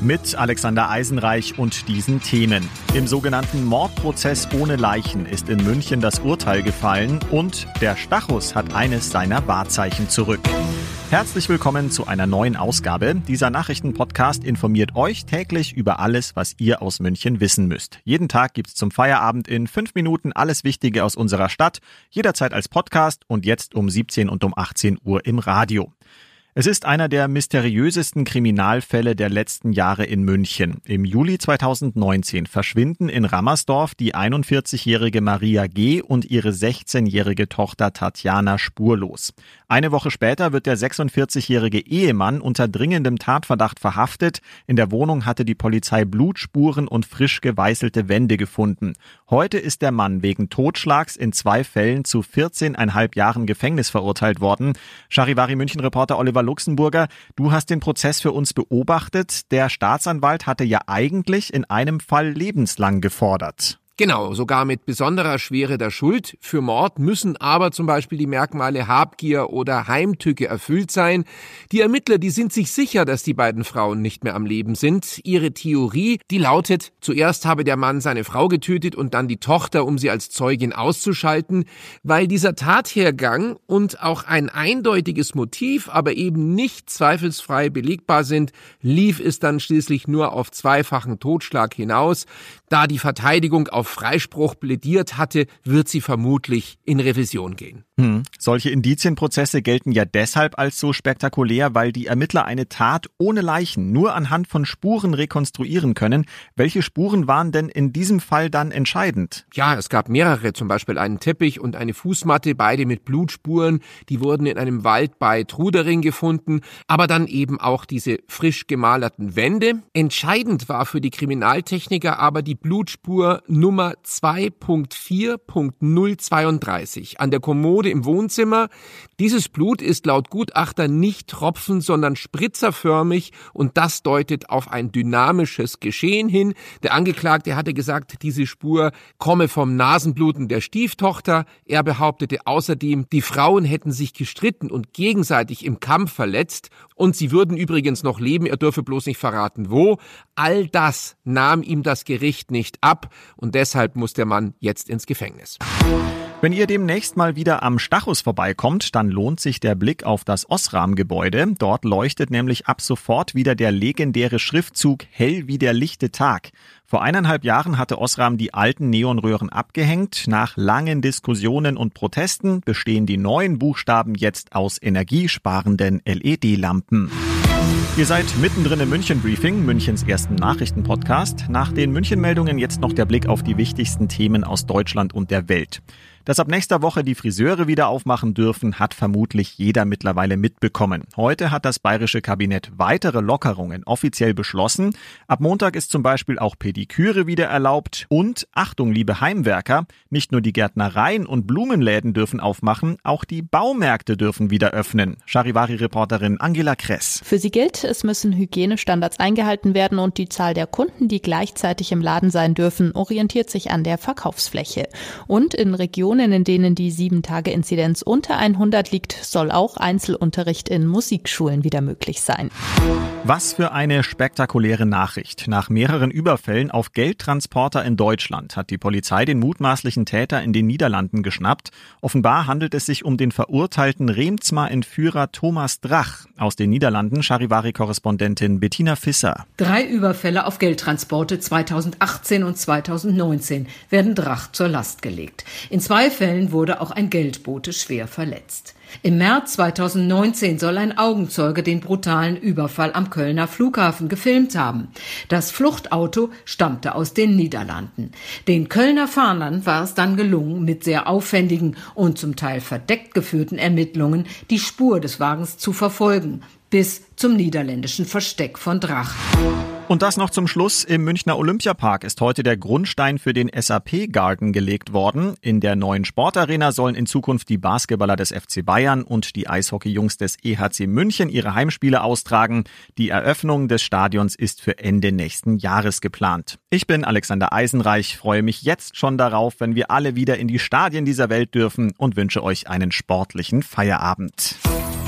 mit Alexander Eisenreich und diesen Themen. Im sogenannten Mordprozess ohne Leichen ist in München das Urteil gefallen und der Stachus hat eines seiner Wahrzeichen zurück. Herzlich willkommen zu einer neuen Ausgabe. Dieser Nachrichtenpodcast informiert euch täglich über alles, was ihr aus München wissen müsst. Jeden Tag gibt's zum Feierabend in fünf Minuten alles Wichtige aus unserer Stadt, jederzeit als Podcast und jetzt um 17 und um 18 Uhr im Radio. Es ist einer der mysteriösesten Kriminalfälle der letzten Jahre in München. Im Juli 2019 verschwinden in Rammersdorf die 41-jährige Maria G. und ihre 16-jährige Tochter Tatjana spurlos. Eine Woche später wird der 46-jährige Ehemann unter dringendem Tatverdacht verhaftet. In der Wohnung hatte die Polizei Blutspuren und frisch geweißelte Wände gefunden. Heute ist der Mann wegen Totschlags in zwei Fällen zu 14,5 Jahren Gefängnis verurteilt worden. Charivari München Reporter Oliver Luxemburger, du hast den Prozess für uns beobachtet. Der Staatsanwalt hatte ja eigentlich in einem Fall lebenslang gefordert. Genau, sogar mit besonderer Schwere der Schuld. Für Mord müssen aber zum Beispiel die Merkmale Habgier oder Heimtücke erfüllt sein. Die Ermittler, die sind sich sicher, dass die beiden Frauen nicht mehr am Leben sind. Ihre Theorie, die lautet, zuerst habe der Mann seine Frau getötet und dann die Tochter, um sie als Zeugin auszuschalten. Weil dieser Tathergang und auch ein eindeutiges Motiv, aber eben nicht zweifelsfrei belegbar sind, lief es dann schließlich nur auf zweifachen Totschlag hinaus. Da die Verteidigung auf Freispruch plädiert hatte, wird sie vermutlich in Revision gehen. Hm. Solche Indizienprozesse gelten ja deshalb als so spektakulär, weil die Ermittler eine Tat ohne Leichen nur anhand von Spuren rekonstruieren können. Welche Spuren waren denn in diesem Fall dann entscheidend? Ja, es gab mehrere, zum Beispiel einen Teppich und eine Fußmatte, beide mit Blutspuren. Die wurden in einem Wald bei Trudering gefunden, aber dann eben auch diese frisch gemalerten Wände. Entscheidend war für die Kriminaltechniker aber die Blutspur Nummer 2.4.032 an der Kommode im Wohnzimmer. Dieses Blut ist laut Gutachter nicht tropfen, sondern spritzerförmig und das deutet auf ein dynamisches Geschehen hin. Der Angeklagte hatte gesagt, diese Spur komme vom Nasenbluten der Stieftochter. Er behauptete außerdem, die Frauen hätten sich gestritten und gegenseitig im Kampf verletzt und sie würden übrigens noch leben, er dürfe bloß nicht verraten wo. All das nahm ihm das Gericht nicht ab und deshalb muss der Mann jetzt ins Gefängnis. Wenn ihr demnächst mal wieder am Stachus vorbeikommt, dann lohnt sich der Blick auf das Osram-Gebäude. Dort leuchtet nämlich ab sofort wieder der legendäre Schriftzug Hell wie der lichte Tag. Vor eineinhalb Jahren hatte Osram die alten Neonröhren abgehängt. Nach langen Diskussionen und Protesten bestehen die neuen Buchstaben jetzt aus energiesparenden LED-Lampen. Ihr seid mittendrin im München Briefing, Münchens ersten Nachrichtenpodcast. Nach den München-Meldungen jetzt noch der Blick auf die wichtigsten Themen aus Deutschland und der Welt. Dass ab nächster Woche die Friseure wieder aufmachen dürfen, hat vermutlich jeder mittlerweile mitbekommen. Heute hat das bayerische Kabinett weitere Lockerungen offiziell beschlossen. Ab Montag ist zum Beispiel auch Pediküre wieder erlaubt. Und Achtung, liebe Heimwerker, nicht nur die Gärtnereien und Blumenläden dürfen aufmachen, auch die Baumärkte dürfen wieder öffnen. Charivari-Reporterin Angela Kress. Für sie gilt, es müssen Hygienestandards eingehalten werden und die Zahl der Kunden, die gleichzeitig im Laden sein dürfen, orientiert sich an der Verkaufsfläche. Und in Regionen Regionen, in denen die 7-Tage-Inzidenz unter 100 liegt, soll auch Einzelunterricht in Musikschulen wieder möglich sein. Was für eine spektakuläre Nachricht. Nach mehreren Überfällen auf Geldtransporter in Deutschland hat die Polizei den mutmaßlichen Täter in den Niederlanden geschnappt. Offenbar handelt es sich um den verurteilten Remzma-Entführer Thomas Drach. Aus den Niederlanden Charivari-Korrespondentin Bettina Fisser. Drei Überfälle auf Geldtransporte 2018 und 2019 werden Drach zur Last gelegt. In zwei zwei Fällen wurde auch ein Geldbote schwer verletzt. Im März 2019 soll ein Augenzeuge den brutalen Überfall am Kölner Flughafen gefilmt haben. Das Fluchtauto stammte aus den Niederlanden. Den Kölner Fahnern war es dann gelungen, mit sehr aufwendigen und zum Teil verdeckt geführten Ermittlungen die Spur des Wagens zu verfolgen, bis zum niederländischen Versteck von Drach. Und das noch zum Schluss. Im Münchner Olympiapark ist heute der Grundstein für den SAP Garden gelegt worden. In der neuen Sportarena sollen in Zukunft die Basketballer des FC Bayern und die Eishockeyjungs des EHC München ihre Heimspiele austragen. Die Eröffnung des Stadions ist für Ende nächsten Jahres geplant. Ich bin Alexander Eisenreich, freue mich jetzt schon darauf, wenn wir alle wieder in die Stadien dieser Welt dürfen und wünsche euch einen sportlichen Feierabend.